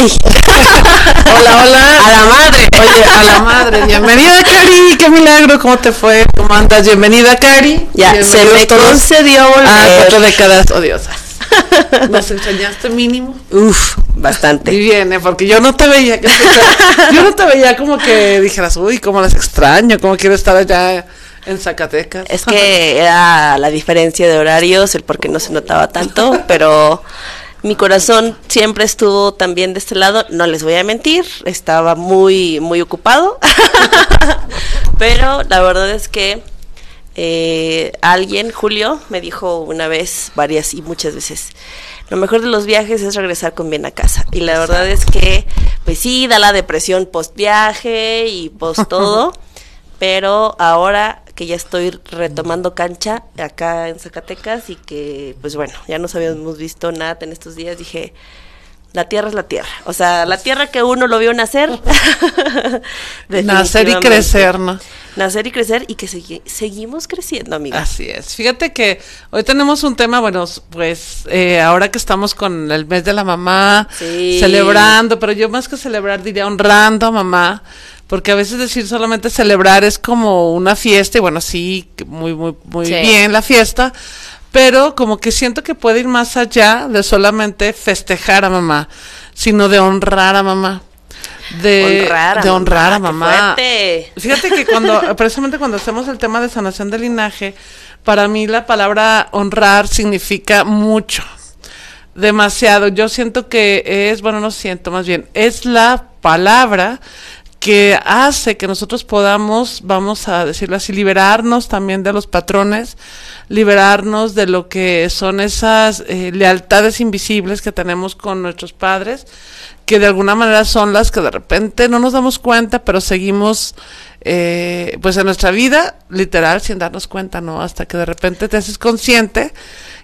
Ay. hola, hola. A la madre. Oye, a la madre. Bienvenida, Cari. Qué milagro. ¿Cómo te fue? ¿Cómo andas? Bienvenida, Cari. Ya, se me concedió volver. Ah, cuatro décadas odiosas. ¿Nos enseñaste mínimo? Uf, bastante. Y bien, ¿eh? porque yo no te veía. Yo no te veía como que dijeras, uy, cómo las extraño, cómo quiero estar allá en Zacatecas. Es que era la diferencia de horarios, el por qué no se notaba tanto, pero mi corazón siempre estuvo también de este lado, no les voy a mentir, estaba muy, muy ocupado, pero la verdad es que eh, alguien, Julio, me dijo una vez, varias y muchas veces, lo mejor de los viajes es regresar con bien a casa. Y la verdad es que, pues sí, da la depresión post viaje y post todo, pero ahora que ya estoy retomando cancha acá en Zacatecas y que, pues bueno, ya nos habíamos visto nada en estos días, dije, la tierra es la tierra. O sea, la tierra que uno lo vio nacer. nacer y crecer, ¿no? Nacer y crecer y que seguimos creciendo, amiga. Así es. Fíjate que hoy tenemos un tema, bueno, pues eh, ahora que estamos con el mes de la mamá, celebrando, pero yo más que celebrar diría honrando a mamá porque a veces decir solamente celebrar es como una fiesta y bueno, sí, muy, muy, muy bien la fiesta, pero como que siento que puede ir más allá de solamente festejar a mamá, sino de honrar a mamá. De honrar a de honrar mamá. A mamá. Fíjate que cuando, precisamente cuando hacemos el tema de sanación de linaje, para mí la palabra honrar significa mucho, demasiado. Yo siento que es, bueno, no siento, más bien, es la palabra que hace que nosotros podamos, vamos a decirlo así, liberarnos también de los patrones, liberarnos de lo que son esas eh, lealtades invisibles que tenemos con nuestros padres, que de alguna manera son las que de repente no nos damos cuenta, pero seguimos eh, pues en nuestra vida, literal, sin darnos cuenta, ¿no? Hasta que de repente te haces consciente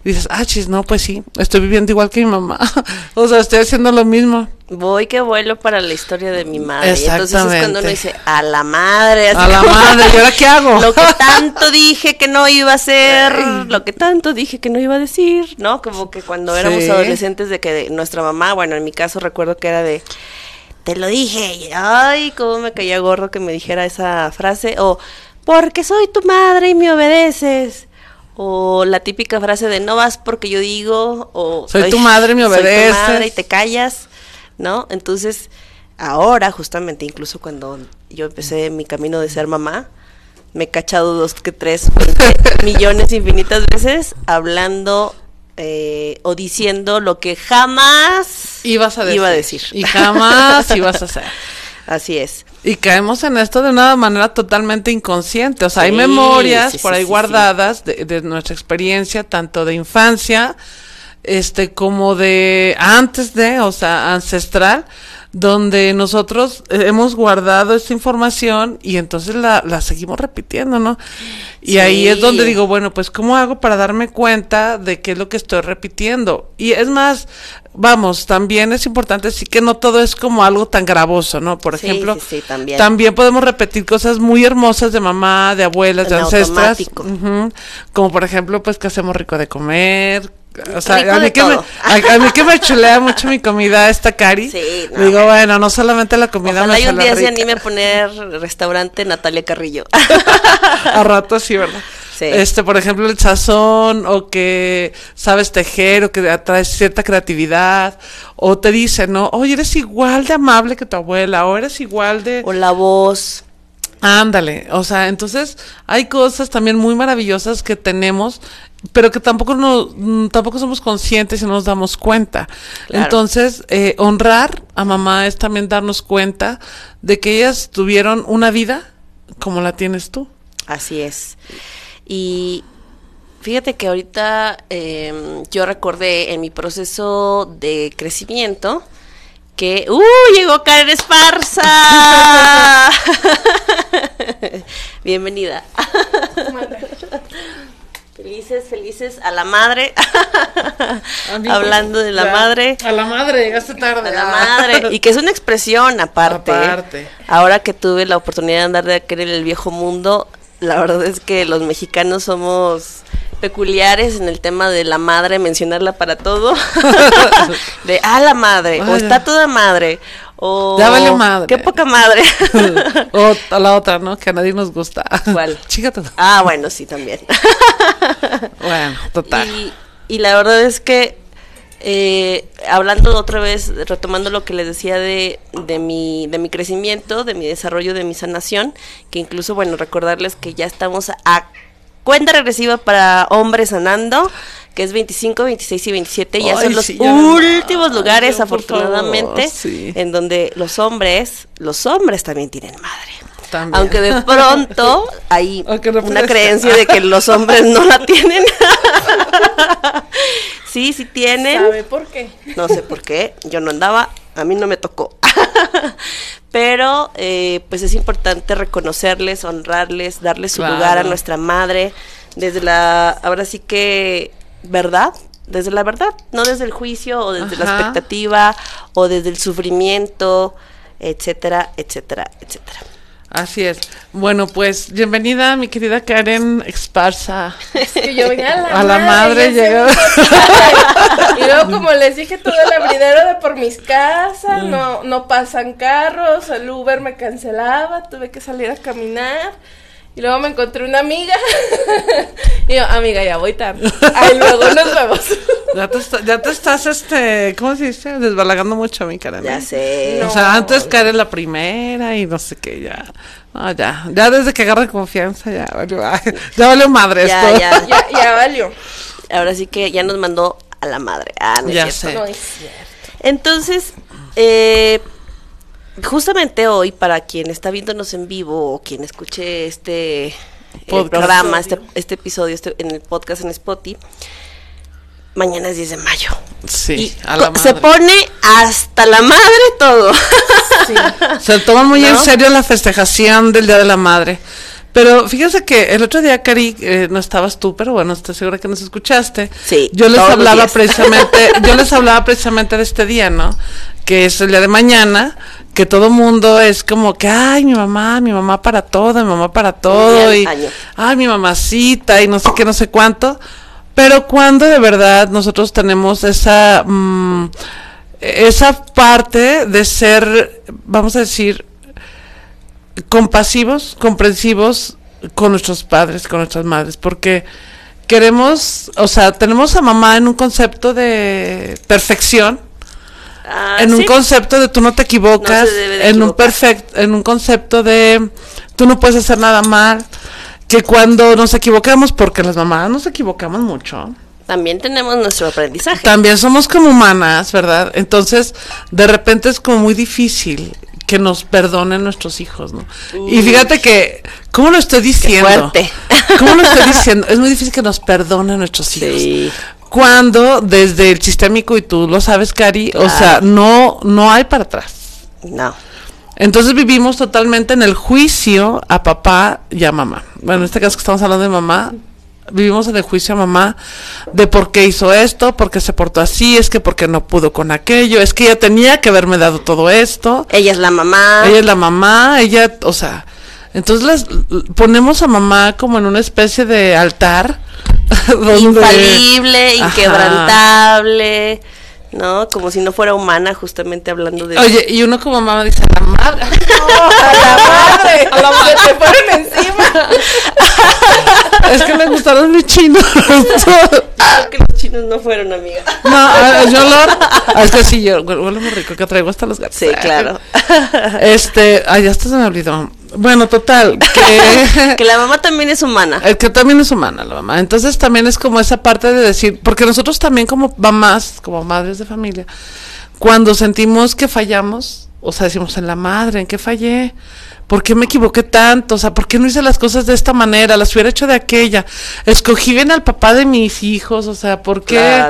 y dices, ah, chis, no, pues sí, estoy viviendo igual que mi mamá. o sea, estoy haciendo lo mismo. Voy que vuelo para la historia de mi madre. Entonces es cuando uno dice, a la madre. a la madre, ¿y ahora qué hago? Lo que tanto dije que no iba a hacer, lo que tanto dije que no iba a decir, ¿no? Como que cuando éramos adolescentes de que nuestra mamá, bueno, en mi caso recuerdo que era de, te lo dije, y, ay, cómo me caía gorro que me dijera esa frase, o, porque soy tu madre y me obedeces o la típica frase de no vas porque yo digo, o soy tu madre, me obedeces. Soy tu madre y te callas, ¿no? Entonces, ahora justamente, incluso cuando yo empecé mi camino de ser mamá, me he cachado dos que tres millones infinitas veces hablando eh, o diciendo lo que jamás ibas a decir. iba a decir. Y jamás ibas a hacer. Así es. Y caemos en esto de una manera totalmente inconsciente. O sea, hay memorias por ahí guardadas de, de, nuestra experiencia, tanto de infancia, este, como de antes de, o sea, ancestral, donde nosotros hemos guardado esta información y entonces la, la seguimos repitiendo, ¿no? Y ahí es donde digo, bueno, pues ¿cómo hago para darme cuenta de qué es lo que estoy repitiendo? Y es más, vamos, también es importante decir que no todo es como algo tan gravoso, ¿no? Por ejemplo, también. también. podemos repetir cosas muy hermosas de mamá, de abuelas, de ancestras, como por ejemplo, pues que hacemos rico de comer, O sea, a mí, que me, a, a mí que me chulea mucho mi comida esta Cari. Sí, no, digo, bueno, no solamente la comida Ojalá me y un día se anime a poner restaurante Natalia Carrillo. a rato sí, ¿verdad? Sí. Este, por ejemplo, el sazón, o que sabes tejer, o que traes cierta creatividad, o te dicen, ¿no? Oye, eres igual de amable que tu abuela, o eres igual de... o la voz. Ándale, o sea, entonces hay cosas también muy maravillosas que tenemos, pero que tampoco no, mm, tampoco somos conscientes y no nos damos cuenta. Claro. Entonces, eh, honrar a mamá es también darnos cuenta de que ellas tuvieron una vida como la tienes tú. Así es. Y fíjate que ahorita em, yo recordé en mi proceso de crecimiento que ¡Uh! Llegó Karen Esparza. Bienvenida. Felices, felices a la madre. Hablando de la Ya, madre. A la madre, llegaste tarde. A la Ah. madre. Y que es una expresión aparte. Aparte. Ahora que tuve la oportunidad de andar de aquel en el viejo mundo, la verdad es que los mexicanos somos peculiares en el tema de la madre, mencionarla para todo. de ah, la madre, o está toda madre, o madre. qué poca madre. o la otra, ¿no? Que a nadie nos gusta. ¿Cuál? Chígate. ah, bueno, sí, también. Bueno, total. Y, y la verdad es que, eh, hablando otra vez, retomando lo que les decía de, de, mi, de mi crecimiento, de mi desarrollo, de mi sanación, que incluso, bueno, recordarles que ya estamos a cuenta regresiva para hombres sanando, que es 25, 26 y 27, ya Ay, son los sí, ya no últimos lugares, afortunadamente, favor, sí. en donde los hombres, los hombres también tienen madre. También. Aunque de pronto hay Aunque no una creencia de que los hombres no la tienen. sí, sí tienen. ¿Sabe por qué? No sé por qué, yo no andaba, a mí no me tocó. Pero eh, pues es importante reconocerles, honrarles, darles su Claro. lugar a nuestra madre desde la, ahora sí que, ¿verdad? Desde la verdad, no desde el juicio o desde la expectativa o desde el sufrimiento, etcétera, etcétera, etcétera. Así es. Bueno, pues bienvenida, mi querida Karen Esparza. Es que yo venía a la, A la madre ese llegó. Y luego, como les dije, todo el abridero de por mis casas, no, no pasan carros, el Uber me cancelaba, tuve que salir a caminar. Y luego me encontré una amiga. y yo, amiga, ya voy tarde. Ahí luego nos vemos. Ya te, está- ya te estás, este, ¿cómo se dice? Desbalagando mucho a mi Karen. Ya ¿eh? sé. O sea, antes Karen la primera y no sé qué, ya. No, ya. Ya desde que agarra confianza, ya valió, ya valió madre Ya, esto. ya. ya, ya valió. Ahora sí que ya nos mandó a la madre. Ah, no es Ya cierto. sé. No es cierto. Entonces, eh, justamente hoy, para quien está viéndonos en vivo o quien escuche este eh, Podcast. programa, este, este episodio este, en el podcast en Spotify, mañana es 10 de mayo. Sí, y a la co- se madre. pone hasta la madre todo. Se toma muy en serio la festejación del Día de la Madre. Pero fíjense que el otro día, Cari, eh, no estabas tú, pero bueno, estoy segura que nos escuchaste. Sí, Yo les hablaba precisamente, yo les hablaba precisamente de este día, ¿no? Que es el día de mañana, que todo mundo es como que, ay, mi mamá, mi mamá para todo, mi mamá para todo, y, año. ay, mi mamacita, y no sé qué, no sé cuánto. Pero cuando de verdad nosotros tenemos esa, mm, esa parte de ser, vamos a decir, compasivos, comprensivos con nuestros padres, con nuestras madres, porque queremos, o sea, tenemos a mamá en un concepto de perfección, Ah, en un ¿sí? concepto de tú no te equivocas, No de en un perfecto, en un concepto de tú no puedes hacer nada mal, que cuando nos equivocamos, porque las mamás nos equivocamos mucho, También tenemos nuestro aprendizaje. también somos como humanas, ¿verdad? Entonces, de repente es como muy difícil que nos perdonen nuestros hijos, ¿no? Y fíjate que, ¿cómo lo estoy diciendo? fuerte. ¿Cómo lo estoy diciendo? Es muy difícil que nos perdonen nuestros hijos. Cuando desde el sistémico, y tú lo sabes, Cari, o sea, no, no hay para atrás. No. Entonces vivimos totalmente en el juicio a papá y a mamá. Bueno, en este caso que estamos hablando de mamá, vivimos en el juicio a mamá de por qué hizo esto, por qué se portó así, es que porque no pudo con aquello, es que ella tenía que haberme dado todo esto. Ella es la mamá. Ella es la mamá, ella, o sea, entonces las, ponemos a mamá como en una especie de altar infalible, inquebrantable. ¿no? Como si no fuera humana, justamente hablando de... Oye, y uno como mamá dice, a la madre. a la madre, a la madre, te fueron encima. es que me gustaron mis chinos. Creo que los chinos no fueron, amiga. No, yo lo... Es que sí, yo huele muy rico, que traigo hasta los gatos. Sí, claro. Este, ay, hasta se me olvidó. Bueno, total, que... que la mamá también es humana. El que también es humana la mamá. Entonces también es como esa parte de decir, porque nosotros también como mamás, como madres de familia, cuando sentimos que fallamos, o sea, decimos en la madre, ¿en qué fallé? ¿Por qué me equivoqué tanto? O sea, ¿por qué no hice las cosas de esta manera? Las hubiera hecho de aquella. Escogí bien al papá de mis hijos, o sea, ¿por qué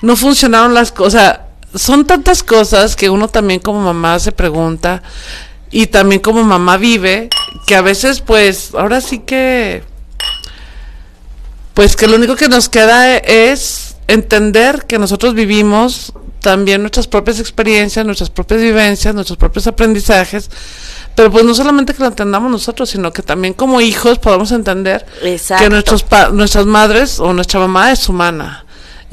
no funcionaron las cosas? O sea, son tantas cosas que uno también como mamá se pregunta y también como mamá vive, que a veces pues ahora sí que pues que lo único que nos queda es entender que nosotros vivimos también nuestras propias experiencias, nuestras propias vivencias, nuestros propios aprendizajes, pero pues no solamente que lo entendamos nosotros, sino que también como hijos podamos entender que nuestros nuestras madres o nuestra mamá es humana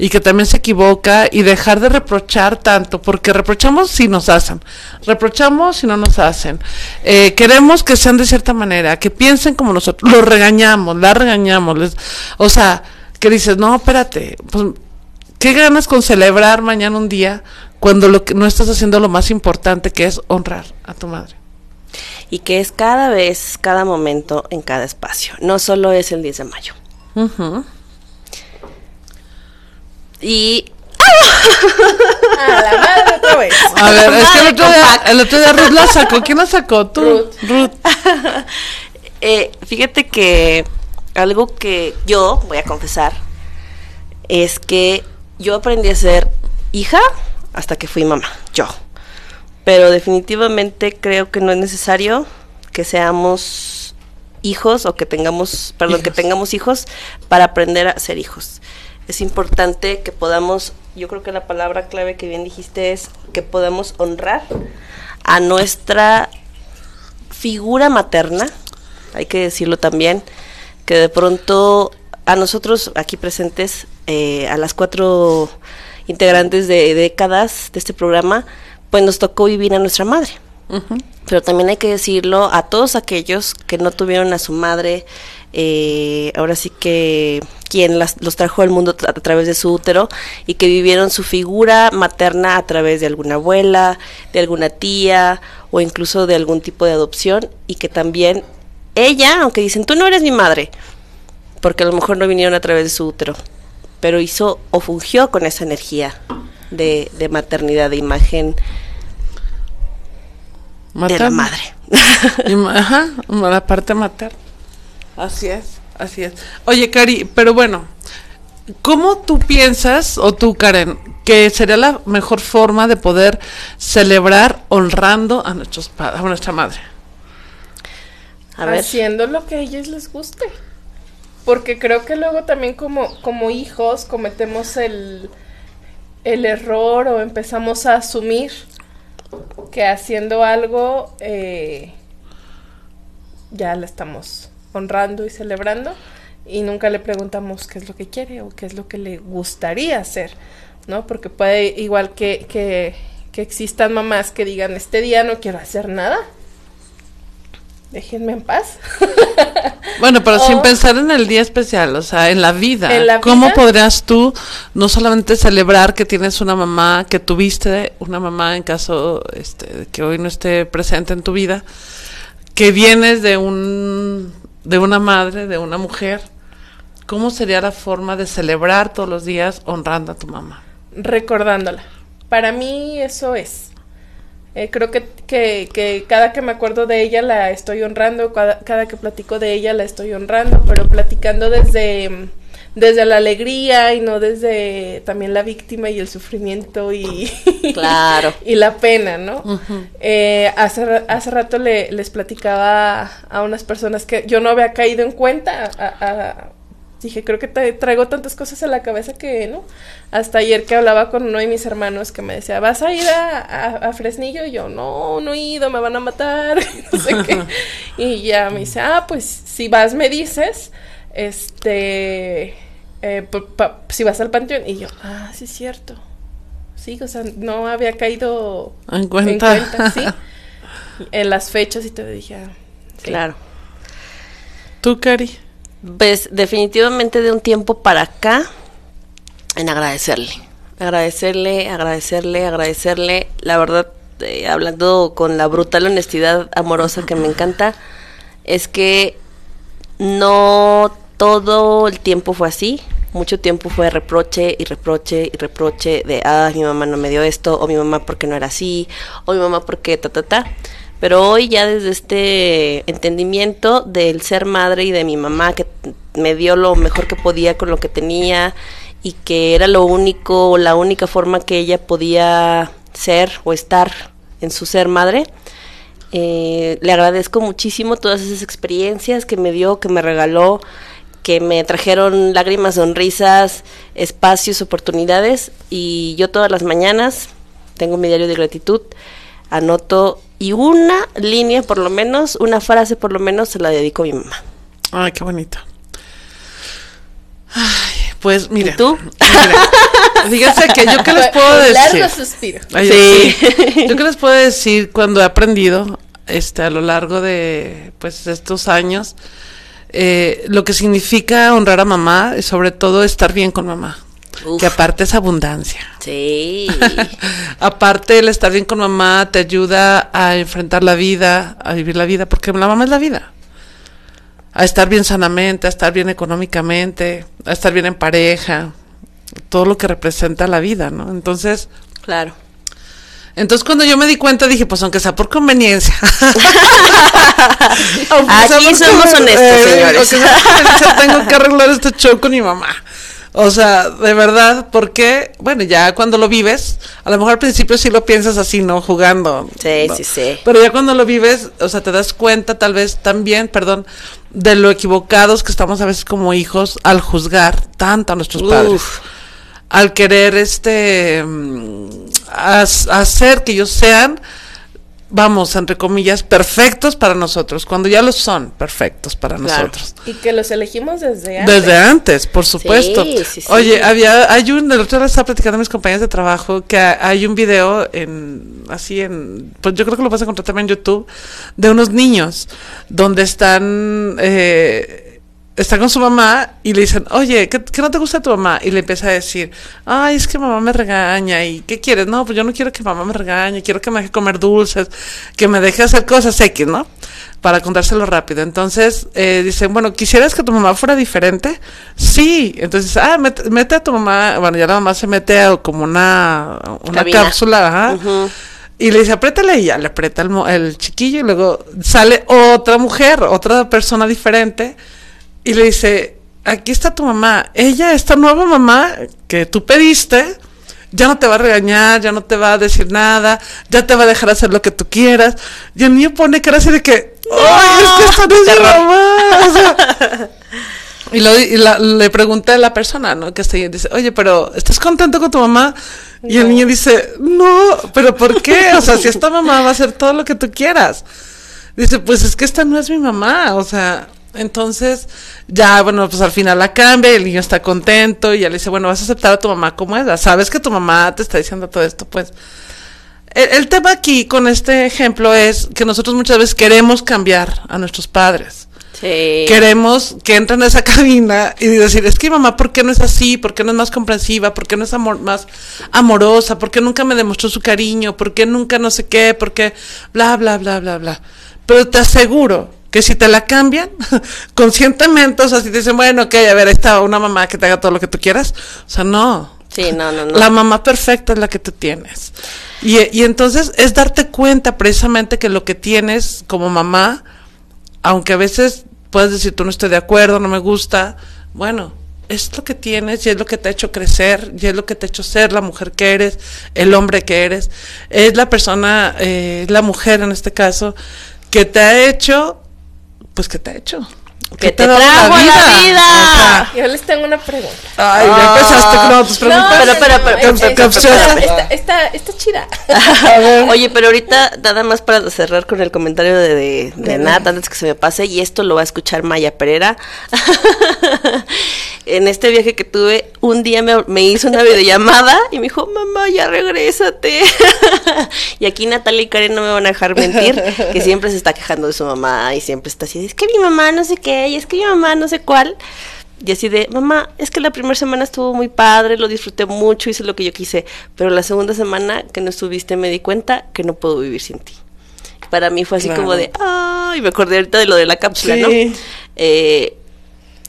y que también se equivoca y dejar de reprochar tanto, porque reprochamos si nos hacen, reprochamos si no nos hacen, eh, queremos que sean de cierta manera, que piensen como nosotros, los regañamos, la regañamos, les, o sea, que dices, no, espérate, pues, ¿qué ganas con celebrar mañana un día cuando lo que no estás haciendo lo más importante que es honrar a tu madre? Y que es cada vez, cada momento, en cada espacio, no solo es el 10 de mayo. Y a la madre otra vez. A ver, es que el otro, día, el otro día Ruth la sacó. ¿Quién la sacó? Tú. Ruth. eh, fíjate que algo que yo voy a confesar es que yo aprendí a ser hija hasta que fui mamá, yo. Pero definitivamente creo que no es necesario que seamos hijos o que tengamos, perdón, que tengamos hijos para aprender a ser hijos es importante que podamos, yo creo que la palabra clave que bien dijiste es que podamos honrar a nuestra figura materna, hay que decirlo también, que de pronto a nosotros aquí presentes, eh, a las cuatro integrantes de décadas de este programa, pues nos tocó vivir a nuestra madre. Pero también hay que decirlo a todos aquellos que no tuvieron a su madre, eh, ahora sí que quien los trajo al mundo a través de su útero y que vivieron su figura materna a través de alguna abuela, de alguna tía o incluso de algún tipo de adopción y que también ella, aunque dicen tú no eres mi madre, porque a lo mejor no vinieron a través de su útero, pero hizo o fungió con esa energía de, de maternidad, de imagen de la madre. Ajá, la parte materna. Así es, así es. Oye, Cari, pero bueno, ¿cómo tú piensas, o tú, Karen, que sería la mejor forma de poder celebrar honrando a, nuestros a nuestra madre? A ver. Haciendo lo que a ellos les guste. Porque creo que luego también como, como hijos cometemos el, el error o empezamos a asumir que haciendo algo eh, ya la estamos honrando y celebrando y nunca le preguntamos qué es lo que quiere o qué es lo que le gustaría hacer, ¿no? Porque puede igual que, que, que existan mamás que digan, este día no quiero hacer nada, déjenme en paz. Bueno, pero sin pensar en el día especial, o sea, en la vida. ¿En la ¿Cómo podrías tú no solamente celebrar que tienes una mamá, que tuviste una mamá en caso este, que hoy no esté presente en tu vida, que vienes de un de una madre, de una mujer, ¿cómo sería la forma de celebrar todos los días honrando a tu mamá? Recordándola. Para mí eso es. Eh, creo que, que, que, cada que me acuerdo de ella la estoy honrando, cada, cada, que platico de ella la estoy honrando, pero platicando desde, desde la alegría y no desde también la víctima y el sufrimiento y, claro. y la pena, ¿no? eh, hace, hace rato le, les platicaba a unas personas que yo no había caído en cuenta a, a dije, creo que te traigo tantas cosas en la cabeza que, ¿no? Hasta ayer que hablaba con uno de mis hermanos que me decía, ¿vas a ir a, Fresnillo? Y yo, no, no he ido, me van a matar, no sé qué. Y ya me dice, ah, pues si vas me dices, este, eh, si vas al panteón. Y yo, ah, sí es cierto. Sí, o sea, no había caído en cuenta, en, cuenta, ¿sí? en las fechas y te dije, ah, claro. ¿Tú, Cari? Pues definitivamente de un tiempo para acá, en agradecerle. Agradecerle, agradecerle, agradecerle. La verdad, eh, hablando con la brutal honestidad amorosa que me encanta, es que no todo el tiempo fue así. Mucho tiempo fue reproche y reproche y reproche de, ah, mi mamá no me dio esto, o mi mamá porque no era así, o mi mamá porque ta, ta, ta. Pero hoy ya desde este entendimiento del ser madre y de mi mamá que me dio lo mejor que podía con lo que tenía y que era lo único, la única forma que ella podía ser o estar en su ser madre, eh, le agradezco muchísimo todas esas experiencias que me dio, que me regaló, que me trajeron lágrimas, sonrisas, espacios, oportunidades y yo todas las mañanas tengo mi diario de gratitud, anoto y una línea por lo menos, una frase por lo menos se la dedico a mi mamá. Ay, qué bonito. Ay, pues mire. ¿Y tú? fíjense que yo qué les puedo decir. Largo suspiro. sí. Yo qué les puedo decir cuando he aprendido este a lo largo de pues estos años eh, lo que significa honrar a mamá y sobre todo estar bien con mamá. Que aparte es abundancia. Sí. aparte el estar bien con mamá te ayuda a enfrentar la vida, a vivir la vida, porque la mamá es la vida. A estar bien sanamente, a estar bien económicamente, a estar bien en pareja, todo lo que representa la vida, ¿no? Entonces, claro. Entonces cuando yo me di cuenta dije, pues aunque sea por conveniencia. Aquí somos honestos, eh, señores. tengo que arreglar este show con mi mamá. O sea, de verdad, porque, bueno, ya cuando lo vives, a lo mejor al principio sí lo piensas así, ¿no? Jugando. Sí, sí, sí. Pero ya cuando lo vives, o sea, te das cuenta tal vez también, perdón, de lo equivocados que estamos a veces como hijos al juzgar tanto a nuestros padres. Al querer, este, mm, hacer que ellos sean vamos, entre comillas, perfectos para nosotros, cuando ya lo son perfectos para nosotros. Y que los elegimos desde antes. Desde antes, por supuesto. Oye, había, hay un, el otro día estaba platicando a mis compañeros de trabajo que hay un video en, así en, pues yo creo que lo vas a encontrar también en YouTube, de unos niños, donde están, eh, está con su mamá y le dicen, oye, ¿qué, no te gusta tu mamá? Y le empieza a decir, ay, es que mamá me regaña. ¿Y qué quieres? No, pues yo no quiero que mamá me regañe, quiero que me deje comer dulces, que me deje hacer cosas X, ¿no? Para contárselo rápido. Entonces, eh, dicen, bueno, ¿quisieras que tu mamá fuera diferente? Sí. Entonces, ah, mete, a tu mamá, bueno, ya la mamá se mete a como una, una cápsula, ajá. Y le dice, apriétale y ya le aprieta el, el chiquillo y luego sale otra mujer, otra persona diferente y le dice, aquí está tu mamá. Ella, esta nueva mamá que tú pediste, ya no te va a regañar, ya no te va a decir nada, ya te va a dejar hacer lo que tú quieras. Y el niño pone cara así de que, ¡ay, es que esta no es mi mamá! y, lo, y le pregunté a la persona, ¿no? Que está ahí, dice, oye, pero ¿estás contento con tu mamá? Y el niño dice, no, pero ¿por qué? O sea, si esta mamá va a hacer todo lo que tú quieras. Dice, pues es que esta no es mi mamá, o sea, entonces, ya, bueno, pues al final la cambia, el niño está contento y ya le dice, bueno, vas a aceptar a tu mamá como es, sabes que tu mamá te está diciendo todo esto, pues. El, tema aquí con este ejemplo es que nosotros muchas veces queremos cambiar a nuestros padres. Sí. Queremos que entren a esa cabina y decir, es que mamá, ¿por qué no es así? ¿Por qué no es más comprensiva? ¿Por qué no es amor, más amorosa? ¿Por qué nunca me demostró su cariño? ¿Por qué nunca no sé qué? ¿Por qué? Bla, bla, bla, bla, bla. Pero te aseguro que si te la cambian conscientemente, o sea, si te dicen, bueno, ok, a ver, ahí está una mamá que te haga todo lo que tú quieras, o sea, no. Sí, no, no, no. La mamá perfecta es la que tú tienes. Y, y entonces es darte cuenta precisamente que lo que tienes como mamá, aunque a veces puedes decir, tú no estoy de acuerdo, no me gusta, bueno, es lo que tienes y es lo que te ha hecho crecer y es lo que te ha hecho ser la mujer que eres, el hombre que eres, es la persona, eh, la mujer en este caso, que te ha hecho pues, ¿qué te ha hecho? ¿Qué te, trajo la vida? yo les tengo una pregunta. Ay, ya empezaste con tus preguntas. No, pero, pero, pero, Está, está, chida. Oye, pero ahorita, nada más para cerrar con el comentario de, de, de Nat, antes que se me pase, y esto lo va a escuchar Maya Pereira. en este viaje que tuve, un día me, hizo una videollamada y me dijo, mamá, ya regrésate. y aquí Natalia y Karen no me van a dejar mentir, que siempre se está quejando de su mamá y siempre está así, es que mi mamá no sé qué, y es que mi mamá no sé cuál. Y así de, mamá, es que la primera semana estuvo muy padre, lo disfruté mucho, hice lo que yo quise, pero la segunda semana que no estuviste me di cuenta que no puedo vivir sin ti. Para mí fue así como de, ay, me acordé ahorita de lo de la cápsula, ¿no? Eh,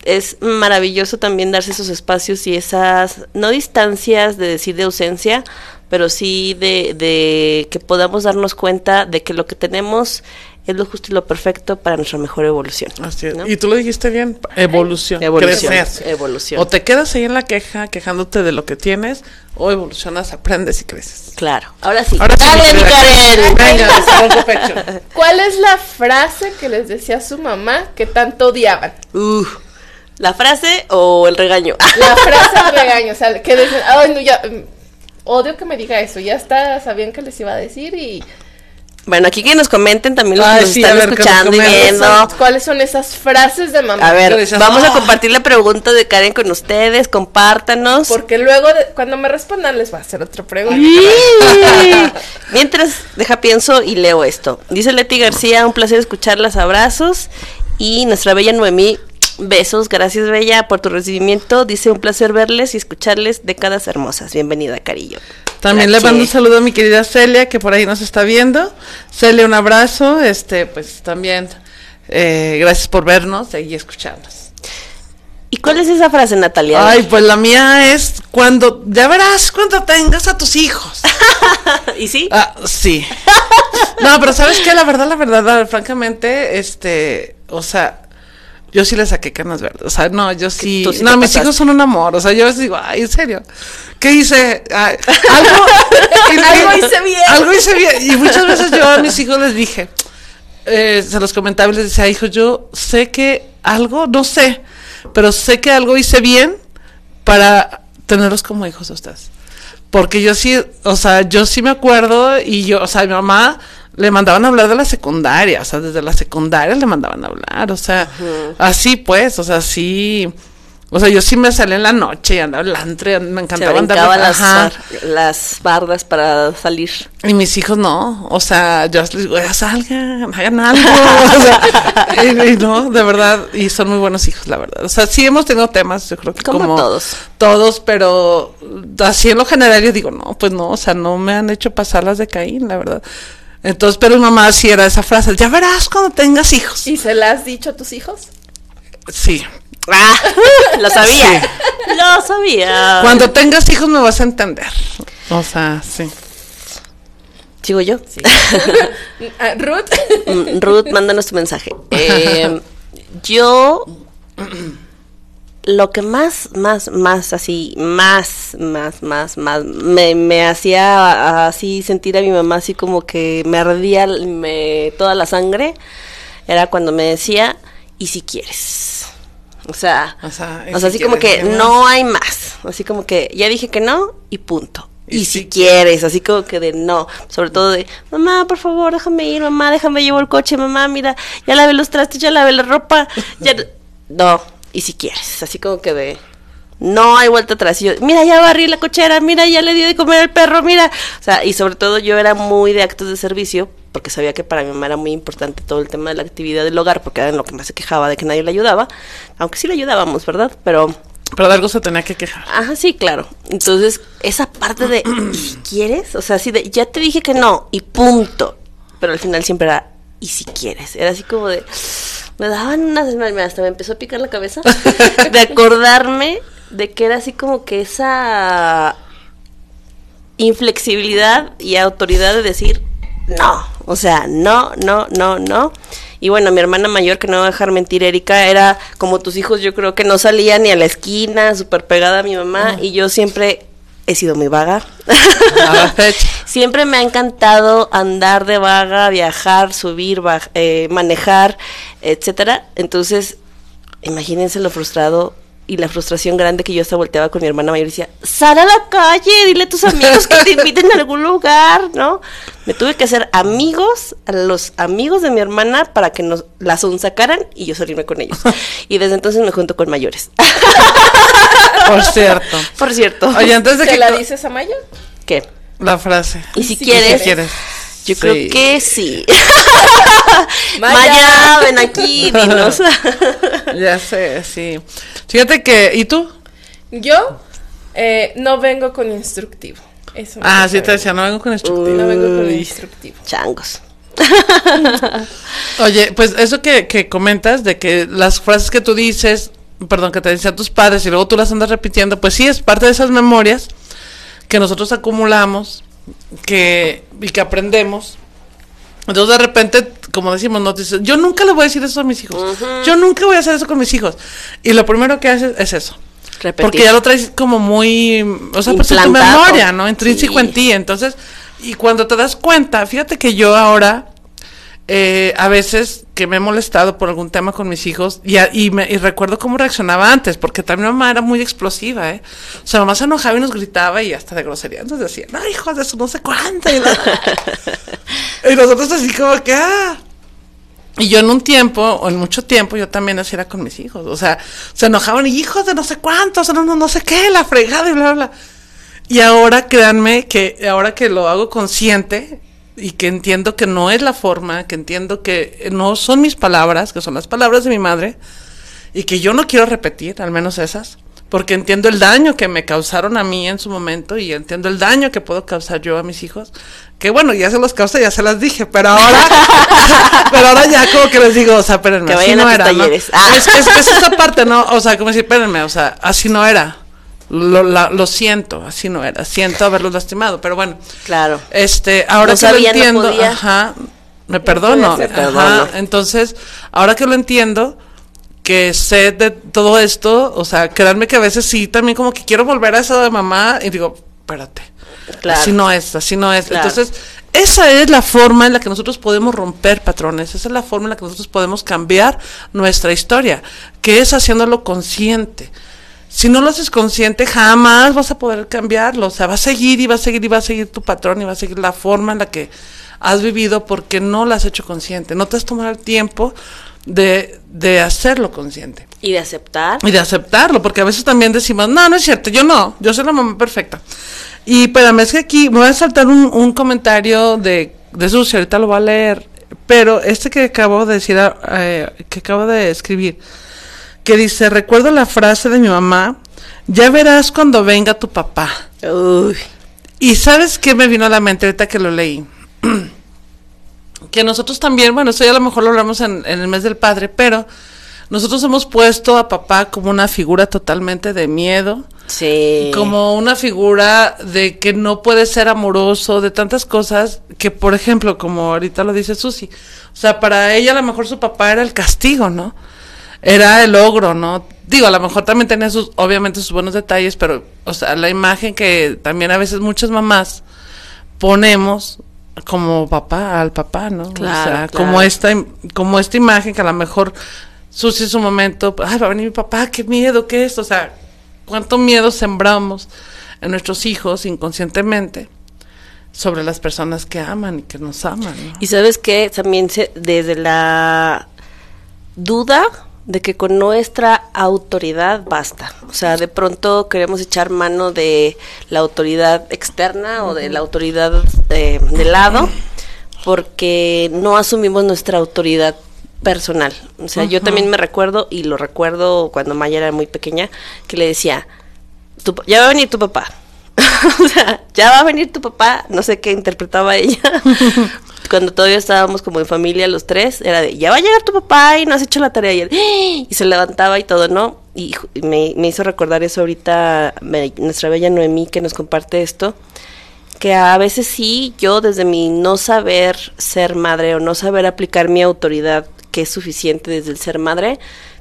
es maravilloso también darse esos espacios y esas, no distancias de decir de ausencia, pero sí de, de que podamos darnos cuenta de que lo que tenemos es lo justo y lo perfecto para nuestra mejor evolución. Así es. Y tú lo dijiste bien, evolución. Evolución. evolución. O te quedas ahí en la queja, quejándote de lo que tienes, o evolucionas, aprendes y creces. Claro. Ahora sí. Ahora Dale, Karen. Venga, ¿Cuál es la frase que les decía su mamá que tanto odiaban? Uh, ¿La frase o el regaño? La frase o el regaño. O sea, que decían, ay, no, ya, mm, odio que me diga eso. Ya está, sabían que les iba a decir y bueno, aquí que nos comenten también los que nos están escuchando y viendo. ¿Cuáles son esas frases de mamá? A ver, vamos a compartir la pregunta de Karen con ustedes, compártanos. Porque luego cuando me respondan les voy a hacer otra pregunta. Mientras, deja pienso y leo esto. Dice Leti García, un placer escucharlas, abrazos. Y nuestra bella Noemí Besos, gracias Bella por tu recibimiento. Dice un placer verles y escucharles décadas hermosas. Bienvenida, Carillo. También le mando un saludo a mi querida Celia, que por ahí nos está viendo. Celia, un abrazo. Este, pues también eh, gracias por vernos y escucharnos. ¿Y cuál es esa frase, Natalia? Ay, pues la mía es cuando, ya verás cuando tengas a tus hijos. ¿Y sí? Ah, sí. no, pero ¿sabes qué? La verdad, la verdad, francamente, este, o sea, yo sí le saqué canas verdes. O sea, no, yo sí. no, mis hijos son un amor. O sea, yo les digo, ay, en serio. ¿Qué hice? algo, algo hice bien. Algo hice bien. Y muchas veces yo a mis hijos les dije, eh, se los comentaba y les decía, hijo, yo sé que algo, no sé, pero sé que algo hice bien para tenerlos como hijos de ustedes. Porque yo sí, o sea, yo sí me acuerdo y yo, o sea, mi mamá le mandaban a hablar de la secundaria, o sea, desde la secundaria le mandaban a hablar, o sea, así pues, o sea, sí. O sea, yo sí me salí en la noche y andaba en la me encantaba andar las, las bardas para salir. Y mis hijos no, o sea, yo les digo, salgan, hagan algo. o sea, y, no, de verdad, y son muy buenos hijos, la verdad. O sea, sí hemos tenido temas, yo creo que como, todos. Todos, pero así en lo general yo digo, no, pues no, o sea, no me han hecho pasar las de Caín, la verdad. Entonces, pero mi mamá sí era esa frase, ya verás cuando tengas hijos. ¿Y se la has dicho a tus hijos? Sí. Ah, lo sabía. Lo sabía. Cuando tengas hijos me vas a entender. O sea, sí. ¿Sigo yo? Sí. Ah, Ruth. Mm, Ruth, mándanos tu mensaje. Eh, yo lo que más, más, más así, más, más, más, más, me, me hacía así sentir a mi mamá así como que me ardía me, toda la sangre, era cuando me decía, ¿y si quieres? O sea, o sea, así como que no hay más, así como que ya dije que no y punto. Y, si, quieres, así como que de no, sobre todo de, mamá, por favor, déjame ir, mamá, déjame llevar el coche, mamá, mira, ya lavé los trastes, ya lavé la ropa, ya... No, y si quieres, así como que de no hay vuelta atrás. Y yo, mira, ya barrí la cochera, mira, ya le di de comer al perro, mira. O sea, y sobre todo yo era muy de actos de servicio, porque sabía que para mi mamá era muy importante todo el tema de la actividad del hogar, porque era en lo que más se quejaba de que nadie le ayudaba. Aunque sí le ayudábamos, ¿verdad? Pero. Pero de algo se tenía que quejar. Ajá, sí, claro. Entonces, esa parte de, ¿y si quieres? O sea, así de, ya te dije que no, y punto. Pero al final siempre era, ¿y si quieres? Era así como de me daban unas hasta me empezó a picar la cabeza de acordarme de que era así como que esa inflexibilidad y autoridad de decir no, o sea, no, no, no, no. Y bueno, mi hermana mayor, que no va a dejar mentir, Erika, era como tus hijos, yo creo que no salía ni a la esquina, súper pegada a mi mamá, y yo siempre he sido muy vaga. Siempre me ha encantado andar de vaga, viajar, subir, eh, manejar, etcétera. Entonces, imagínense lo frustrado y la frustración grande que yo hasta volteaba con mi hermana mayor y decía, sal a la calle, dile a tus amigos que te inviten a algún lugar, ¿no? Me tuve que hacer amigos, a los amigos de mi hermana para que nos la sacaran y yo salirme con ellos. Y desde entonces me junto con mayores. Por cierto. Por cierto. Oye, antes de ¿Te que la dices a Maya? ¿Qué? La frase. Y si Si quieres, quieres. yo Sí. creo que sí. Maya. Maya, ven aquí, dinos. Ya sé, sí. Fíjate que, ¿y tú? Yo eh, no vengo con instructivo. Eso Ah, sí te decía, no vengo con instructivo. No vengo con instructivo. Changos. Oye, pues eso que, que comentas de que las frases que tú dices, perdón, que te decían tus padres y luego tú las andas repitiendo, pues sí, es parte de esas memorias que nosotros acumulamos que, y que aprendemos. Entonces de repente, como decimos, no yo nunca le voy a decir eso a mis hijos, yo nunca voy a hacer eso con mis hijos. Y lo primero que haces es eso. Repetir. Porque ya lo traes como muy, o sea, pues en tu memoria, ¿no? Intrínseco Sí. en ti. Entonces, y cuando te das cuenta, fíjate que yo ahora, eh, a veces que me he molestado por algún tema con mis hijos, y, a- y, me, y recuerdo cómo reaccionaba antes, porque también mi mamá era muy explosiva, ¿eh? O sea, mamá se enojaba y nos gritaba y hasta de grosería. Entonces decía, no, hijos de eso no sé cuánto. Y, la- y nosotros así como que, ah. Y yo en un tiempo, o en mucho tiempo, yo también así era con mis hijos. O sea, se enojaban y hijos de no sé cuántos, no, no, no sé qué, la fregada y bla, bla. Y ahora créanme que ahora que lo hago consciente y que entiendo que no es la forma, que entiendo que no son mis palabras, que son las palabras de mi madre, y que yo no quiero repetir, al menos esas, porque entiendo el daño que me causaron a mí en su momento y entiendo el daño que puedo causar yo a mis hijos, que bueno, ya se los causé, ya se las dije, pero ahora, pero ahora ya como que les digo, o sea, espérenme, Que así no a era. Ah. Es, es, es esa parte, ¿no? O sea, como decir, espérenme, o sea, así no era. Lo, la- lo siento, así no era. Siento haberlos lastimado, pero bueno. Claro. Este, ahora No que sabía, lo entiendo, ajá, me perdono, ajá, entonces, ahora que lo entiendo, que sé de todo esto, o sea, créanme que a veces sí, también como que quiero volver a eso de mamá y digo, espérate, Claro. así no es, así no es. Claro. Entonces, esa es la forma en la que nosotros podemos romper patrones, esa es la forma en la que nosotros podemos cambiar nuestra historia, que es haciéndolo consciente. Si no lo haces consciente, jamás vas a poder cambiarlo. O sea, va a seguir y va a seguir y va a seguir tu patrón y va a seguir la forma en la que has vivido porque no lo has hecho consciente. No te has tomado el tiempo de, de hacerlo consciente Y de aceptar. y de aceptarlo, porque a veces también decimos, no, no es cierto, yo no, yo soy la mamá perfecta. Y espérame, es que aquí me voy a saltar un, un comentario de, de Susi, ahorita lo voy a leer, pero este que acabo de decir, eh, que acabo de escribir, que dice, recuerdo la frase de mi mamá, ya verás cuando venga tu papá. Uy. Y sabes qué me vino a la mente ahorita que lo leí. que nosotros también, bueno, eso ya a lo mejor lo hablamos en, en el mes del padre, pero nosotros hemos puesto a papá como una figura totalmente de miedo, Sí. como una figura de que no puede ser amoroso, de tantas cosas que, por ejemplo, como ahorita lo dice Susi, o sea, para ella a lo mejor su papá era el castigo, ¿no? Era el ogro, ¿no? Digo, a lo mejor también tenía sus, obviamente sus buenos detalles, pero, o sea, la imagen que también a veces muchas mamás ponemos como papá al papá, ¿no? Claro, o sea, claro. como esta, como esta imagen que a lo mejor Susi en su momento, ay, va a venir mi papá, qué miedo, qué es, o sea, cuánto miedo sembramos en nuestros hijos inconscientemente sobre las personas que aman y que nos aman. ¿no? Y sabes que también se, desde la duda de que con nuestra autoridad basta. O sea, de pronto queremos echar mano de la autoridad externa o de la autoridad de lado porque no asumimos nuestra autoridad personal. O sea, yo también me recuerdo, y lo recuerdo cuando Maya era muy pequeña, que le decía, "Tu pa- ya va a venir tu papá. o sea, ya va a venir tu papá, no sé qué interpretaba ella. Cuando todavía estábamos como en familia los tres, era de, ya va a llegar tu papá y no has hecho la tarea. Él, "¡Ah!", y se levantaba y todo, ¿no? Y me, me hizo recordar eso ahorita me- nuestra bella Noemí que nos comparte esto, que a veces sí, yo desde mi no saber ser madre o no saber aplicar mi autoridad, que es suficiente desde el ser madre,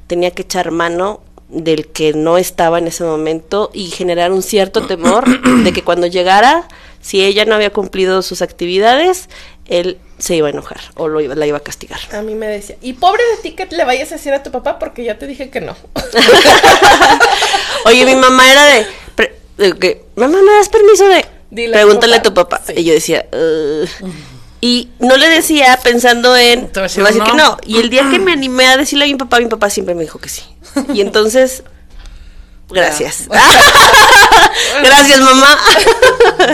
tenía que echar mano del que no estaba en ese momento y generar un cierto temor de que cuando llegara, si ella no había cumplido sus actividades, él se iba a enojar o lo iba, la iba a castigar. A mí me decía, y pobre de ti que le vayas a decir a tu papá porque ya te dije que no. Oye, mi mamá era de, pre- de que, mamá, ¿me das permiso de Dile a tu pregúntale a papá". tu papá? Sí. Y yo decía, y no le decía pensando en, Te va a decir me va a decir que no. Y el día que me animé a decirle a mi papá, mi papá siempre me dijo que sí. Y entonces Gracias. Gracias, mamá.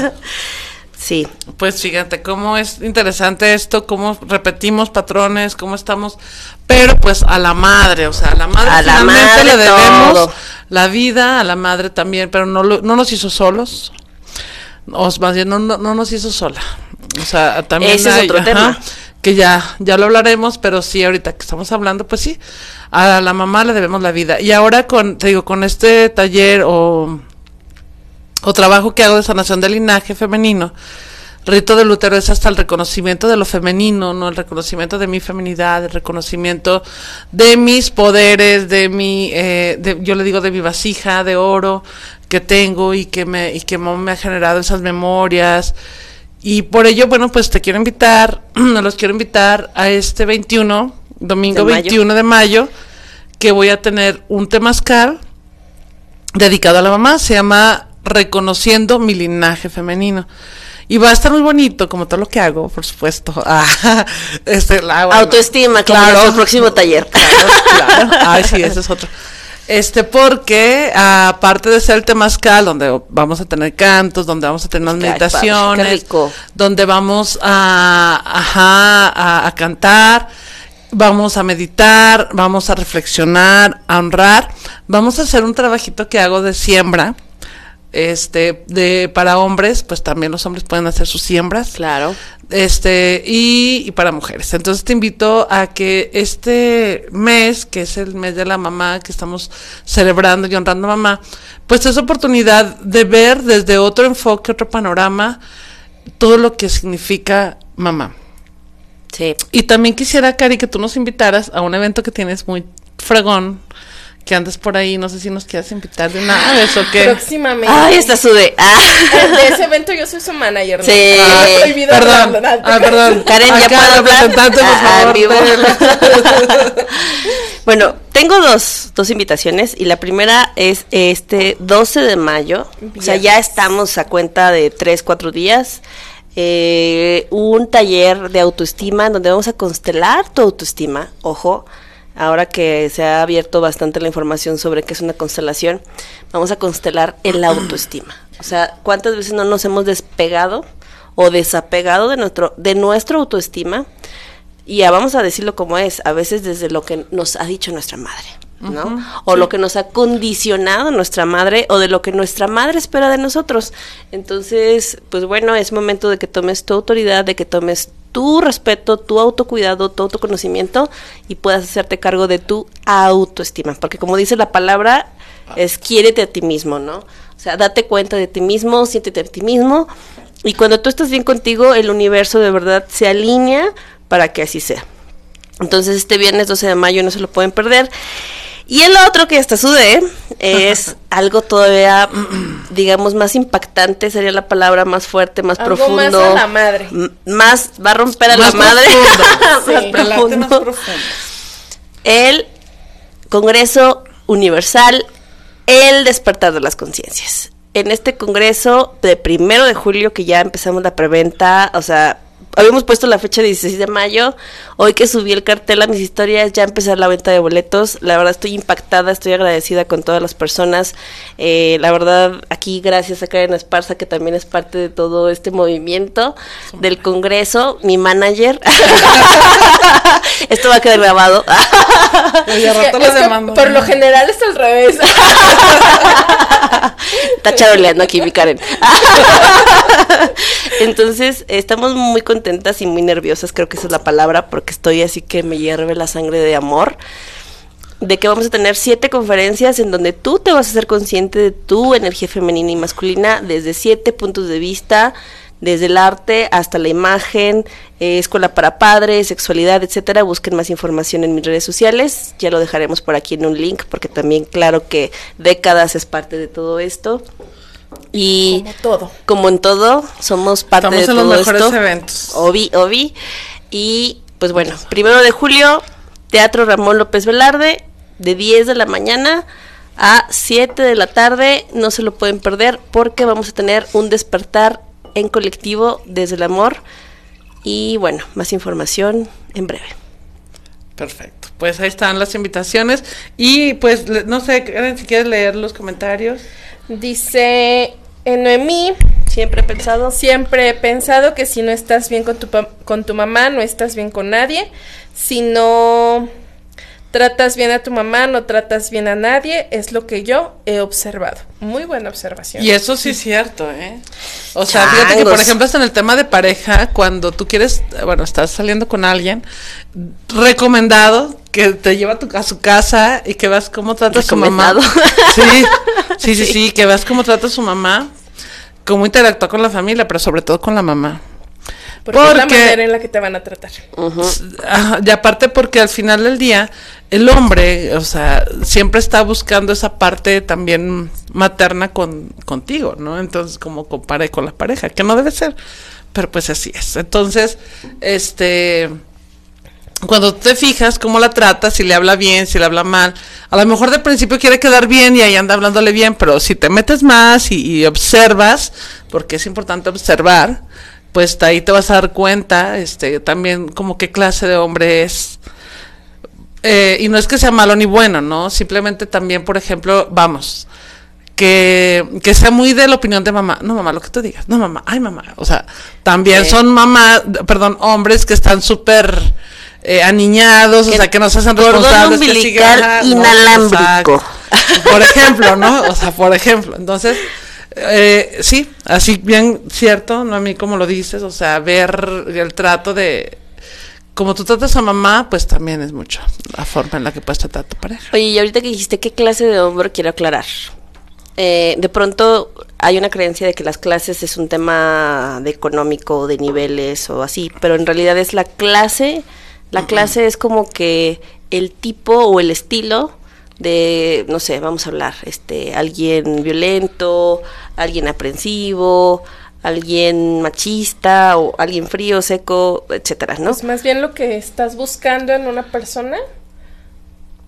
sí. Pues fíjate cómo es interesante esto, cómo repetimos patrones, cómo estamos, pero pues a la madre, o sea, a la madre a la madre le debemos la vida, a la madre también, pero no, no nos hizo solos. O más bien, no, no, nos hizo sola. O sea, también Ese es otro tema que ya, ya lo hablaremos, pero sí, ahorita que estamos hablando, pues sí, a la mamá le debemos la vida. Y ahora con, te digo, con este taller o, o trabajo que hago de sanación del linaje femenino, rito del útero es hasta el reconocimiento de lo femenino, ¿no? El reconocimiento de mi feminidad, el reconocimiento de mis poderes, de mi, eh, de, yo le digo de mi vasija de oro que tengo y que me, y que me ha generado esas memorias, y por ello, bueno, pues te quiero invitar, los quiero invitar a este 21, domingo 21 de mayo, que voy a tener un temazcal dedicado a la mamá, se llama Reconociendo mi linaje femenino. Y va a estar muy bonito, como todo lo que hago, por supuesto. Ah, este, la, Autoestima, claro. el próximo taller. Claro, claro. Ay, sí, ese es otro. Este, porque aparte de ser el temazcal, donde vamos a tener cantos, donde vamos a tener meditaciones, donde vamos a, a, a cantar, vamos a meditar, vamos a reflexionar, a honrar, vamos a hacer un trabajito que hago de siembra este de para hombres pues también los hombres pueden hacer sus siembras. Claro. Este y, para mujeres. Entonces te invito a que este mes que es el mes de la mamá que estamos celebrando y honrando a mamá pues es oportunidad de ver desde otro enfoque otro panorama todo lo que significa mamá. Sí. Y también quisiera Cari que tú nos invitaras a un evento que tienes muy fregón que andes por ahí, no sé si nos quieras invitar de nada de eso que próximamente. Ay, está su de. Ah. De ese evento yo soy su manager. Sí. Ah, perdón. Ah, perdón. Karen, ya puedo hablar. por ah, bueno, tengo dos, dos invitaciones y la primera es este 12 de mayo. O sea, ya estamos a cuenta de tres, cuatro días. Eh, un taller de autoestima donde vamos a constelar tu autoestima. Ojo ahora que se ha abierto bastante la información sobre qué es una constelación, vamos a constelar el autoestima. O sea, ¿cuántas veces no nos hemos despegado o desapegado de nuestro, de nuestra autoestima? Y ya vamos a decirlo como es, a veces desde lo que nos ha dicho nuestra madre. ¿No? o lo que nos ha condicionado nuestra madre o de lo que nuestra madre espera de nosotros. Entonces, pues bueno, es momento de que tomes tu autoridad, de que tomes tu respeto, tu autocuidado, tu autoconocimiento y puedas hacerte cargo de tu autoestima. Porque como dice la palabra, es quiérete a ti mismo, ¿no? O sea, date cuenta de ti mismo, siéntete a ti mismo. Y cuando tú estás bien contigo, el universo de verdad se alinea para que así sea. Entonces este viernes 12 de mayo no se lo pueden perder. Y el otro que hasta sudé es algo todavía, digamos, más impactante, sería la palabra más fuerte, más algo profundo. Más a la madre. Más va a romper a la madre. más profundo. El Congreso Universal, el despertar de las conciencias. En este congreso de primero de julio, que ya empezamos la preventa, o sea, habíamos puesto la fecha 16 de mayo. Hoy que subí el cartel a mis historias, ya empezar la venta de boletos. La verdad estoy impactada, estoy agradecida con todas las personas. Eh, la verdad, aquí gracias a Karen Esparza, que también es parte de todo este movimiento del Congreso, mi manager. Esto va a quedar grabado. por lo general es al revés. Está charoleando aquí mi Karen. Entonces, estamos muy contentas y muy nerviosas, creo que esa es la palabra, porque estoy así que me hierve la sangre de amor. De que vamos a tener siete conferencias en donde tú te vas a ser consciente de tu energía femenina y masculina desde siete puntos de vista, desde el arte hasta la imagen, eh, escuela para padres, sexualidad, etcétera. Busquen más información en mis redes sociales. Ya lo dejaremos por aquí en un link, porque también claro que décadas es parte de todo esto. Y como todo. Como en todo, somos parte de todo los mejores eventos. Obi, Obi. Y pues bueno, primero de julio, Teatro Ramón López Velarde, de 10 de la mañana a 7 de la tarde. No se lo pueden perder porque vamos a tener un despertar en colectivo desde el amor. Y bueno, más información en breve. Perfecto. pues ahí están las invitaciones. Y pues, no sé, si quieres leer los comentarios. Dice en Noemí, siempre he pensado. Siempre he pensado que si no estás bien con tu, con tu mamá, no estás bien con nadie. Si no tratas bien a tu mamá, no tratas bien a nadie, es lo que yo he observado. Muy buena observación. Y eso sí es cierto, ¿eh? O sea, fíjate que, por ejemplo, hasta en el tema de pareja, cuando tú quieres, bueno, estás saliendo con alguien, recomendado que te lleva a, tu, a su casa y que veas cómo trata a su mamá. Sí, sí, sí, sí, que veas cómo trata a su mamá, cómo interactúa con la familia, pero sobre todo con la mamá. Porque, es la manera en la que te van a tratar. y aparte porque al final del día, el hombre, o sea, siempre está buscando esa parte también materna con, contigo, ¿no? Entonces, como compare con la pareja, que no debe ser, pero pues así es. Entonces, este cuando te fijas cómo la trata, si le habla bien, si le habla mal, a lo mejor de principio quiere quedar bien y ahí anda hablándole bien, pero si te metes más y observas, porque es importante observar, pues ahí te vas a dar cuenta, este, también como qué clase de hombre es. Eh, y no es que sea malo ni bueno, ¿no? Simplemente también, por ejemplo, vamos, que, que sea muy de la opinión de mamá. No, mamá, lo que tú digas. No, mamá, ay, mamá. O sea, también son mamá, perdón, hombres que están súper eh, aniñados, o sea, que nos hacen responsables. que inalámbrico. Por ejemplo, ¿no? O sea, por ejemplo. Entonces, eh, sí, así bien cierto, no a mí como lo dices, o sea, ver el trato de como tú tratas a mamá, pues también es mucho la forma en la que puedes tratar a tu pareja. Oye, y ahorita que dijiste qué clase de hombre quiero aclarar. Eh, de pronto hay una creencia de que las clases es un tema de económico, de niveles o así, pero en realidad es la clase, la clase es como que el tipo o el estilo de, no sé, vamos a hablar, este, alguien violento, alguien aprensivo, alguien machista o alguien frío, seco, etcétera, ¿no? Es más bien lo que estás buscando en una persona,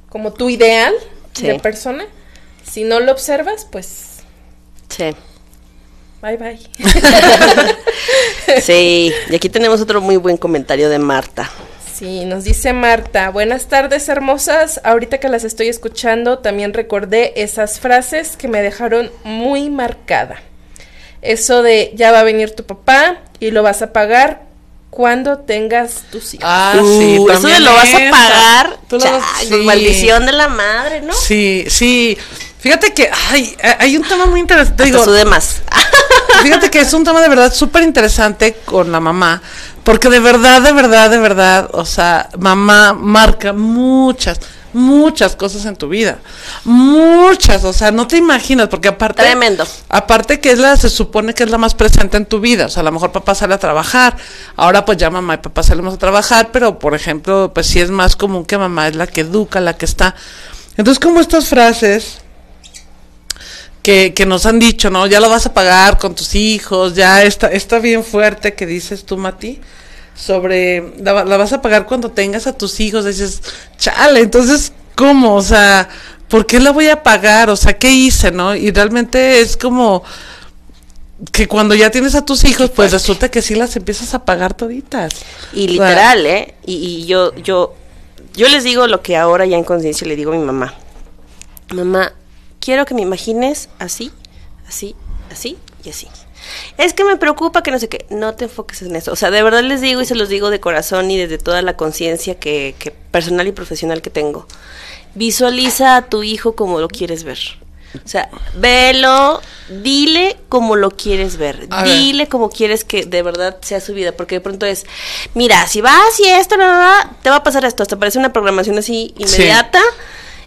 como tu ideal de persona. Si no lo observas, pues. Sí. Bye bye. sí, y aquí tenemos otro muy buen comentario de Marta. Sí, nos dice Marta, buenas tardes hermosas, ahorita que las estoy escuchando también recordé esas frases que me dejaron muy marcada. Eso de ya va a venir tu papá y lo vas a pagar cuando tengas tus hijos. Ah, sí, eso de lo vas a pagar, maldición de la madre, ¿no? Sí, sí. Fíjate que hay, hay un tema muy interesante. Digo, su demás. Fíjate que es un tema de verdad súper interesante con la mamá, porque de verdad, de verdad, de verdad, o sea, mamá marca muchas, muchas cosas en tu vida. Muchas, o sea, no te imaginas, porque aparte. Tremendo. Aparte que es la, se supone que es la más presente en tu vida. O sea, a lo mejor papá sale a trabajar. Ahora pues ya mamá y papá salimos a trabajar, pero por ejemplo, pues sí es más común que mamá es la que educa, la que está. Entonces, como estas frases que, que, nos han dicho, ¿no? Ya lo vas a pagar con tus hijos, ya está, está bien fuerte que dices tú, Mati, sobre la, la, vas a pagar cuando tengas a tus hijos, dices, chale, entonces, ¿cómo? O sea, ¿por qué la voy a pagar? O sea, ¿qué hice, no? Y realmente es como que cuando ya tienes a tus hijos, pues resulta que sí las empiezas a pagar toditas. Y literal, ¿eh? Y, y yo, yo, yo les digo lo que ahora ya en conciencia le digo a mi mamá. Mamá, quiero que me imagines así, así, así y así. Es que me preocupa que no sé qué, no te enfoques en eso. O sea, de verdad les digo y se los digo de corazón y desde toda la conciencia que, que personal y profesional que tengo. Visualiza a tu hijo como lo quieres ver. O sea, velo, dile como lo quieres ver, dile como quieres que de verdad sea su vida, porque de pronto es, mira, si vas y esto, te va a pasar esto, hasta parece una programación así inmediata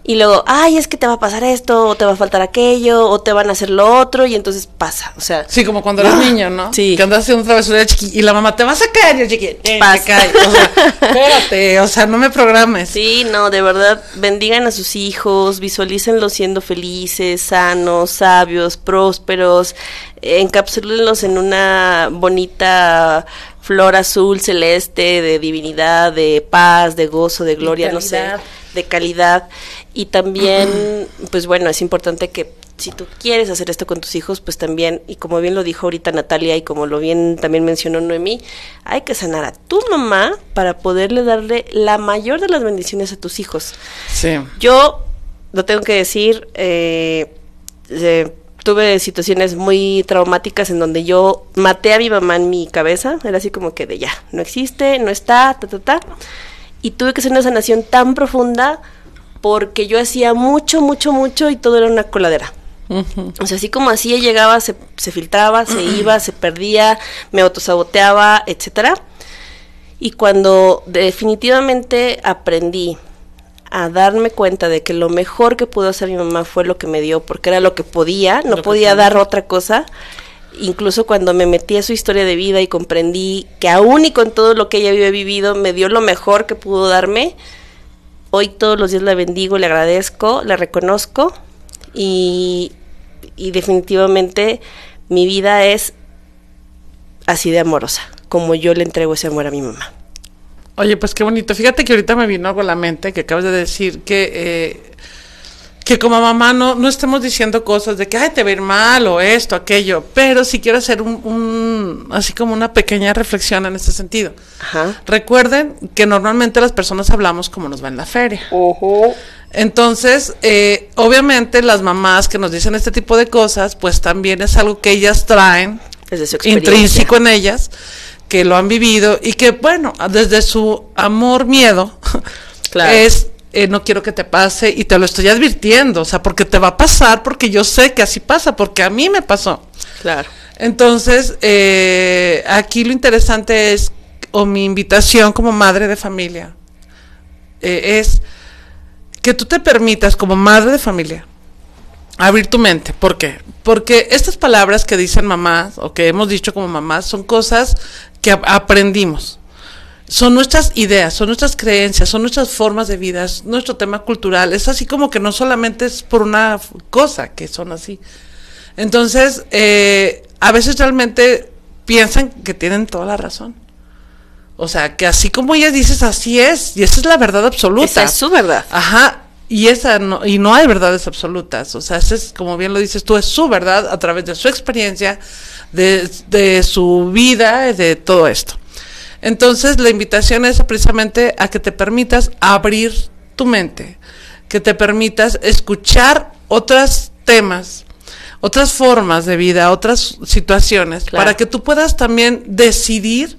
y luego, ay, es que te va a pasar esto, o te va a faltar aquello, o te van a hacer lo otro, y entonces pasa, o sea. Sí, como cuando eres niño, ¿no? Sí. Que andas haciendo travesura chiqui y la mamá te va a sacar, y chiqui, eh, pasa. O sea, espérate, o sea, no me programes. Sí, no, de verdad, bendigan a sus hijos, visualícenlos siendo felices, sanos, sabios, prósperos, encapsúlenlos en una bonita flor azul celeste de divinidad, de paz, de gozo, de gloria, no sé, de calidad. Y también, pues bueno, es importante que si tú quieres hacer esto con tus hijos, pues también, y como bien lo dijo ahorita Natalia y como lo bien también mencionó Noemí, hay que sanar a tu mamá para poderle darle la mayor de las bendiciones a tus hijos. Sí. Yo, lo tengo que decir, eh, eh, tuve situaciones muy traumáticas en donde yo maté a mi mamá en mi cabeza, era así como que de ya, no existe, no está, ta, ta, ta. Y tuve que hacer una sanación tan profunda porque yo hacía mucho, mucho, mucho y todo era una coladera. O sea, así como hacía, llegaba, se, se filtraba, se iba, se perdía, me autosaboteaba, etcétera. Y cuando definitivamente aprendí a darme cuenta de que lo mejor que pudo hacer mi mamá fue lo que me dio, porque era lo que podía, no podía dar otra cosa. Incluso cuando me metí a su historia de vida y comprendí que aún y con todo lo que ella había vivido, me dio lo mejor que pudo darme, hoy todos los días la bendigo, le agradezco, la reconozco y, y definitivamente mi vida es así de amorosa, como yo le entrego ese amor a mi mamá. Oye, pues qué bonito. Fíjate que ahorita me vino algo a la mente que acabas de decir que eh, que como mamá no, no estemos diciendo cosas de que ay te va a ir mal o esto, aquello, pero si quiero hacer un, así como una pequeña reflexión en este sentido. Recuerden que normalmente las personas hablamos como nos va en la feria. Entonces, eh, obviamente las mamás que nos dicen este tipo de cosas, pues también es algo que ellas traen intrínseco en ellas que lo han vivido y que, bueno, desde su amor, miedo, es, eh, no quiero que te pase y te lo estoy advirtiendo, o sea, porque te va a pasar, porque yo sé que así pasa, porque a mí me pasó. Claro. Entonces, eh, aquí lo interesante es, o mi invitación como madre de familia, eh, es que tú te permitas como madre de familia abrir tu mente. ¿Por qué? Porque estas palabras que dicen mamás o que hemos dicho como mamás son cosas que aprendimos. Son nuestras ideas, son nuestras creencias, son nuestras formas de vida, es nuestro tema cultural. Es así como que no solamente es por una cosa que son así. Entonces, eh, a veces realmente piensan que tienen toda la razón. O sea, que así como ellas dices, así es, y esa es la verdad absoluta. Esa es su verdad. Ajá, y esa no, y no hay verdades absolutas, o sea, es, como bien lo dices tú, es su verdad a través de su experiencia, de, su vida, de todo esto. Entonces, la invitación es precisamente a que te permitas abrir tu mente, que te permitas escuchar otros temas, otras formas de vida, otras situaciones, para que tú puedas también decidir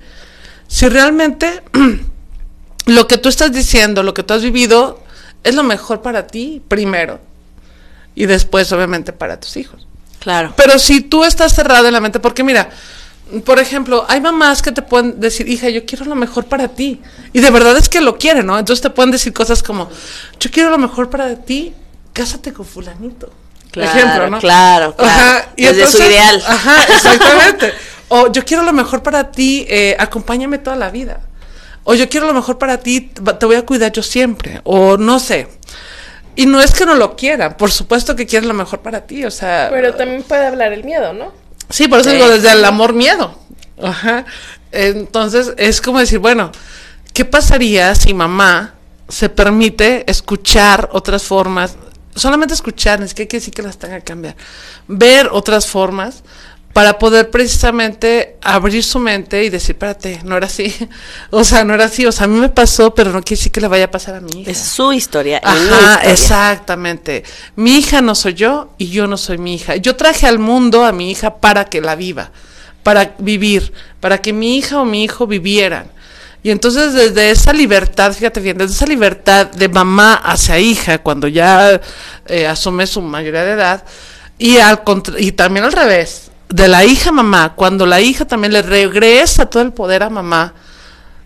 si realmente lo que tú estás diciendo, lo que tú has vivido, es lo mejor para ti primero y después obviamente para tus hijos. Claro. Pero si tú estás cerrado en la mente, porque mira, por ejemplo, hay mamás que te pueden decir, hija, yo quiero lo mejor para ti. Y de verdad es que lo quieren, ¿no? Entonces te pueden decir cosas como, yo quiero lo mejor para ti, cásate con fulanito. Claro, ejemplo, ¿no? Claro, claro. Ajá, y Desde su ideal. Ajá, exactamente. o yo quiero lo mejor para ti, eh, acompáñame toda la vida o yo quiero lo mejor para ti, te voy a cuidar yo siempre, o no sé. Y no es que no lo quiera, por supuesto que quieren lo mejor para ti, o sea... Pero también puede hablar el miedo, ¿no? Sí, por eso digo, desde el amor miedo. Ajá. Entonces, es como decir, bueno, ¿qué pasaría si mamá se permite escuchar otras formas? Solamente escuchar, es que hay que decir que las tenga que cambiar. Ver otras formas para poder precisamente abrir su mente y decir, espérate, no era así. O sea, no era así. O sea, a mí me pasó, pero no quiere decir que le vaya a pasar a mi hija. Es su historia. Ajá, exactamente. Mi hija no soy yo y yo no soy mi hija. Yo traje al mundo a mi hija para que la viva, para vivir, para que mi hija o mi hijo vivieran. Y entonces desde esa libertad, fíjate bien, desde esa libertad de mamá hacia hija, cuando ya eh, asume su mayoría de edad, y, al y también al revés, de la hija mamá, cuando la hija también le regresa todo el poder a mamá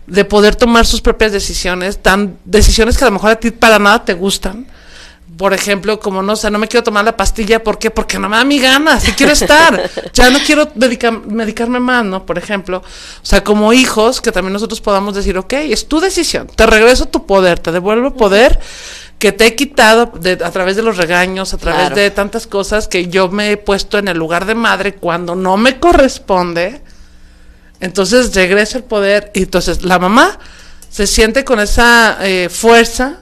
de poder tomar sus propias decisiones, tan decisiones que a lo mejor a ti para nada te gustan. Por ejemplo, como no sé, no me quiero tomar la pastilla, ¿por qué? Porque no me da mi gana, si quiero estar, ya no quiero medicarme más, ¿no? Por ejemplo, o sea, como hijos, que también nosotros podamos decir, ok, es tu decisión, te regreso tu poder, te devuelvo poder que te he quitado a través de los regaños, a través de tantas cosas que yo me he puesto en el lugar de madre cuando no me corresponde. Entonces regresa el poder y entonces la mamá se siente con esa eh, fuerza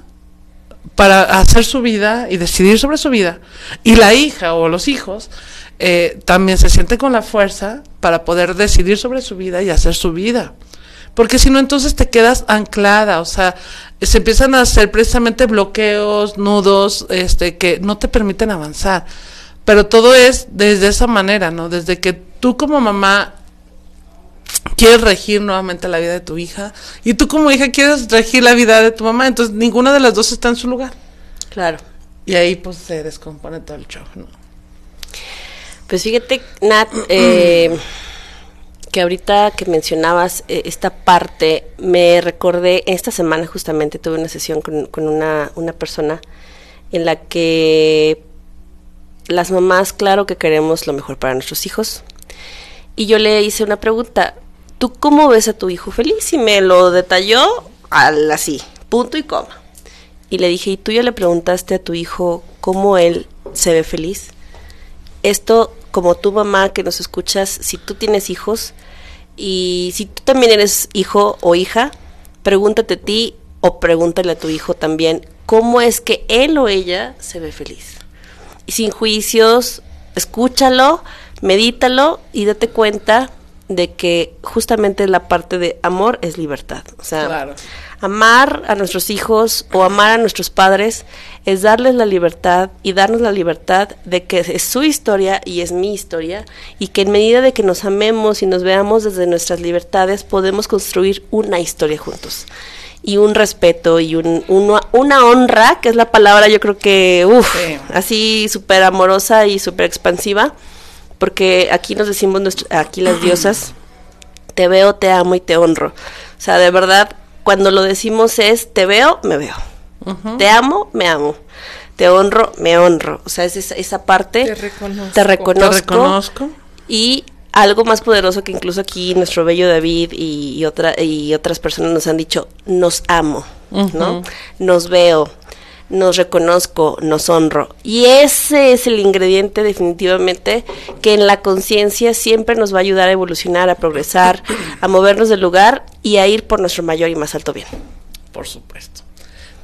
para hacer su vida y decidir sobre su vida. Y la hija o los hijos eh, también se siente con la fuerza para poder decidir sobre su vida y hacer su vida. Porque si no, entonces te quedas anclada, o sea, se empiezan a hacer precisamente bloqueos, nudos, este, que no te permiten avanzar. Pero todo es desde esa manera, ¿no? Desde que tú como mamá quieres regir nuevamente la vida de tu hija y tú como hija quieres regir la vida de tu mamá, entonces ninguna de las dos está en su lugar. Claro. Y ahí pues se descompone todo el show, ¿no? Pues fíjate, Nat, eh, que ahorita que mencionabas eh, esta parte, me recordé, esta semana justamente tuve una sesión con, con una, una persona en la que las mamás, claro que queremos lo mejor para nuestros hijos. Y yo le hice una pregunta, ¿tú cómo ves a tu hijo feliz? Y me lo detalló al así, punto y coma. Y le dije, ¿y tú ya le preguntaste a tu hijo cómo él se ve feliz? Esto, como tu mamá que nos escuchas, si tú tienes hijos y si tú también eres hijo o hija, pregúntate a ti o pregúntale a tu hijo también cómo es que él o ella se ve feliz. Y sin juicios, escúchalo, medítalo y date cuenta de que justamente la parte de amor es libertad. O sea, amar a nuestros hijos o amar a nuestros padres es darles la libertad y darnos la libertad de que es su historia y es mi historia y que en medida de que nos amemos y nos veamos desde nuestras libertades podemos construir una historia juntos y un respeto y un, una honra, que es la palabra yo creo que, uff, así súper amorosa y súper expansiva porque aquí nos decimos, aquí las diosas, te veo, te amo y te honro. O sea, de verdad, cuando lo decimos es, te veo, me veo. Te amo, me amo. Te honro, me honro. O sea, es esa, parte. Te reconozco. Te reconozco. Y algo más poderoso que incluso aquí nuestro bello David y, otra, y otras personas nos han dicho, nos amo, ¿no? Nos veo, nos reconozco, nos honro. Y ese es el ingrediente definitivamente que en la conciencia siempre nos va a ayudar a evolucionar, a progresar, a movernos del lugar y a ir por nuestro mayor y más alto bien. Por supuesto.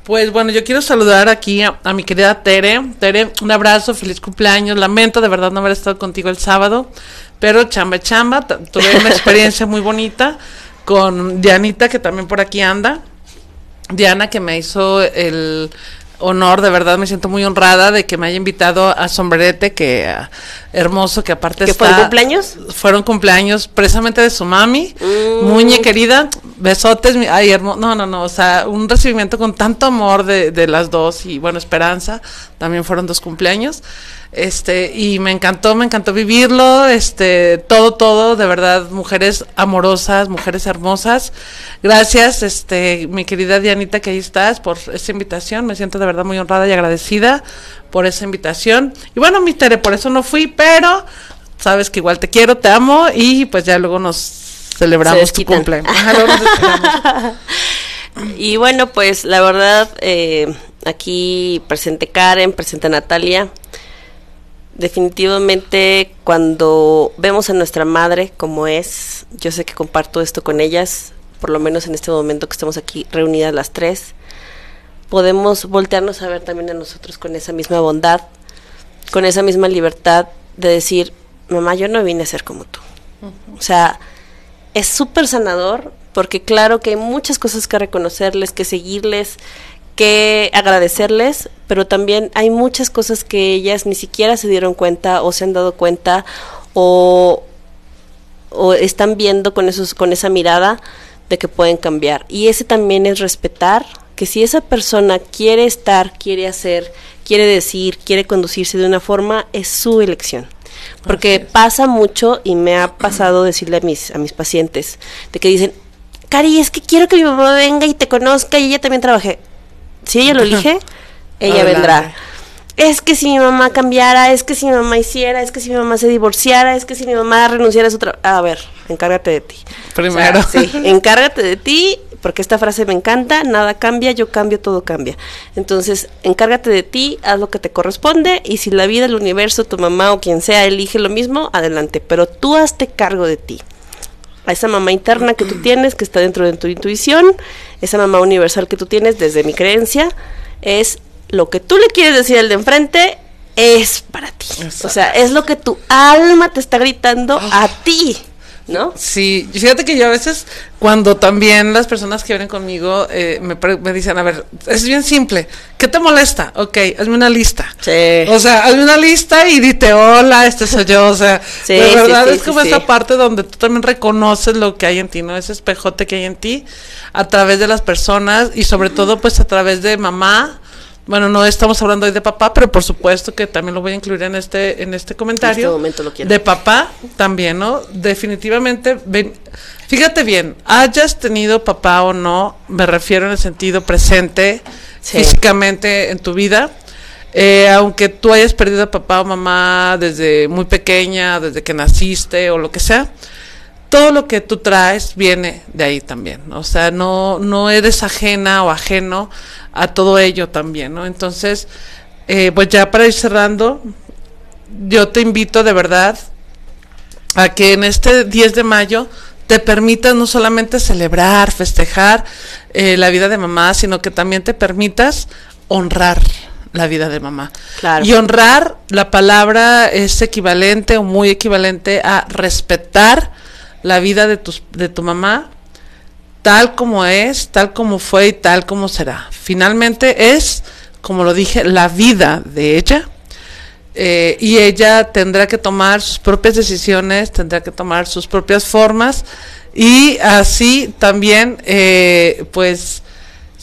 Pues bueno, yo quiero saludar aquí a, mi querida Tere. Tere, un abrazo, feliz cumpleaños. Lamento de verdad no haber estado contigo el sábado, pero chamba chamba, tuve una experiencia muy bonita con Dianita, que también por aquí anda. Diana, que me hizo el honor, de verdad me siento muy honrada de que me haya invitado a Sombrerete, que ah, hermoso, que aparte ¿Que fueron cumpleaños? Fueron cumpleaños precisamente de su mami, mm. Muñe querida, besotes, ay hermoso, no, no, no, o sea, un recibimiento con tanto amor de, de las dos y bueno, Esperanza, también fueron dos cumpleaños este y me encantó me encantó vivirlo este todo todo de verdad mujeres amorosas mujeres hermosas. Gracias este mi querida Dianita que ahí estás por esta invitación. Me siento de verdad muy honrada y agradecida por esa invitación. Y bueno mi Tere por eso no fui pero sabes que igual te quiero te amo y pues ya luego nos celebramos tu cumpleaños y bueno pues la verdad eh, aquí presente Karen presente Natalia definitivamente cuando vemos a nuestra madre como es, yo sé que comparto esto con ellas, por lo menos en este momento que estamos aquí reunidas las tres, podemos voltearnos a ver también a nosotros con esa misma bondad, con esa misma libertad de decir, mamá, yo no vine a ser como tú. O sea, es súper sanador porque claro que hay muchas cosas que reconocerles, que seguirles, que agradecerles, pero también hay muchas cosas que ellas ni siquiera se dieron cuenta o se han dado cuenta o, o están viendo con, esos, con esa mirada de que pueden cambiar. Y ese también es respetar que si esa persona quiere estar, quiere hacer, quiere decir, quiere conducirse de una forma, es su elección. Porque pasa mucho y me ha pasado decirle a mis, a mis pacientes, de que dicen, Cari, es que quiero que mi mamá venga y te conozca y ella también trabajé si ella lo elige, ella vendrá. Es que si mi mamá cambiara, es que si mi mamá hiciera, es que si mi mamá se divorciara, es que si mi mamá renunciara a su trabajo. A ver, encárgate de ti. Primero. sí, encárgate de ti, porque esta frase me encanta, nada cambia, yo cambio, todo cambia. Entonces, encárgate de ti, haz lo que te corresponde, y si la vida, el universo, tu mamá o quien sea elige lo mismo, adelante. Pero tú hazte cargo de ti. A esa mamá interna que tú tienes, que está dentro de tu intuición, esa mamá universal que tú tienes desde mi creencia, es lo que tú le quieres decir al de enfrente es para ti. O sea, es lo que tu alma te está gritando a ti. ¿No? Sí, fíjate que yo a veces, cuando también las personas que vienen conmigo eh, me, me, dicen, a ver, es bien simple, ¿qué te molesta? Ok, hazme una lista. Sí. O sea, hazme una lista y dite, hola, este soy yo. O sea, sí, de verdad es como esa parte donde tú también reconoces lo que hay en ti, ¿no? Ese espejote que hay en ti a través de las personas y sobre todo pues a través de mamá bueno, no estamos hablando hoy de papá, pero por supuesto que también lo voy a incluir en este en este comentario. En este momento lo quiero. De papá también, ¿no? Definitivamente, fíjate bien, hayas tenido papá o no, me refiero en el sentido presente, físicamente en tu vida. Eh, aunque tú hayas perdido a papá o mamá desde muy pequeña, desde que naciste o lo que sea, todo lo que tú traes viene de ahí también. O sea, no, no eres ajena o ajeno a todo ello también, ¿no? Entonces, eh, pues ya para ir cerrando, yo te invito de verdad a que en este 10 de mayo te permitas no solamente celebrar, festejar eh, la vida de mamá, sino que también te permitas honrar la vida de mamá. Claro. Y honrar, la palabra es equivalente o muy equivalente a respetar la vida de, tus, de tu mamá tal como es, tal como fue y tal como será. Finalmente es, como lo dije, la vida de ella. Eh, y ella tendrá que tomar sus propias decisiones, tendrá que tomar sus propias formas y así también, eh, pues,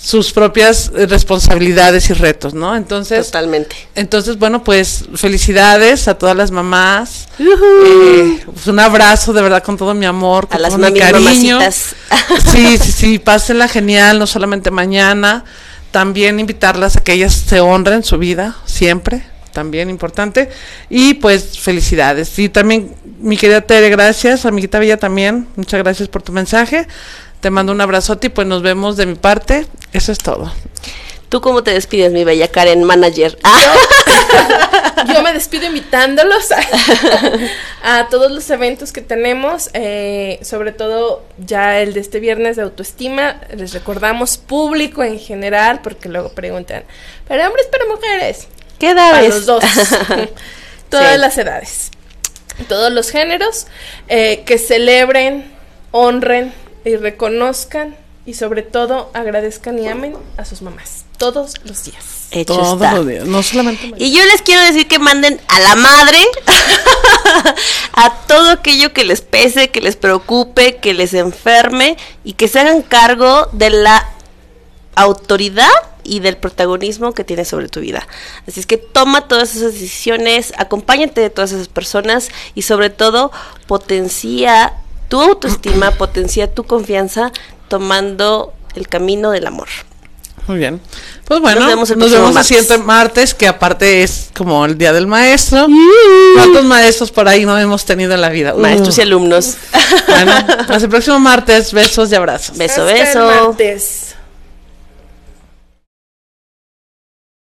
sus propias responsabilidades y retos, ¿no? Entonces, totalmente. Entonces, bueno, pues felicidades a todas las mamás. Eh, pues, un abrazo de verdad con todo mi amor, con a las todo mi cariño. Sí, sí, sí, pásenla genial, no solamente mañana, también invitarlas a que ellas se honren su vida siempre, también importante. Y pues felicidades. Y también mi querida Tere, gracias, amiguita Bella también, muchas gracias por tu mensaje. Te mando un abrazote y pues nos vemos de mi parte. Eso es todo. ¿Tú cómo te despides, mi bella Karen, manager? Yo, me despido invitándolos a, todos los eventos que tenemos, eh, sobre todo ya el de este viernes de autoestima. Les recordamos público en general, porque luego preguntan, ¿para hombres, para mujeres? ¿Qué edades? Para los dos. Todas las edades. Todos los géneros. Eh, que celebren, honren, y reconozcan y sobre todo agradezcan y amen a sus mamás todos los días. Hecho todos los días, no solamente. Y yo les quiero decir que manden a la madre a todo aquello que les pese, que les preocupe, que les enferme y que se hagan cargo de la autoridad y del protagonismo que tienes sobre tu vida. Así es que toma todas esas decisiones, acompáñate de todas esas personas y sobre todo potencia tu autoestima, potencia tu confianza tomando el camino del amor. Muy bien. Pues bueno, nos vemos el, nos siguiente martes, que aparte es como el Día del Maestro. ¿Cuántos maestros por ahí no hemos tenido en la vida? Maestros y alumnos. Bueno, hasta el próximo martes. Besos y abrazos. Beso, beso.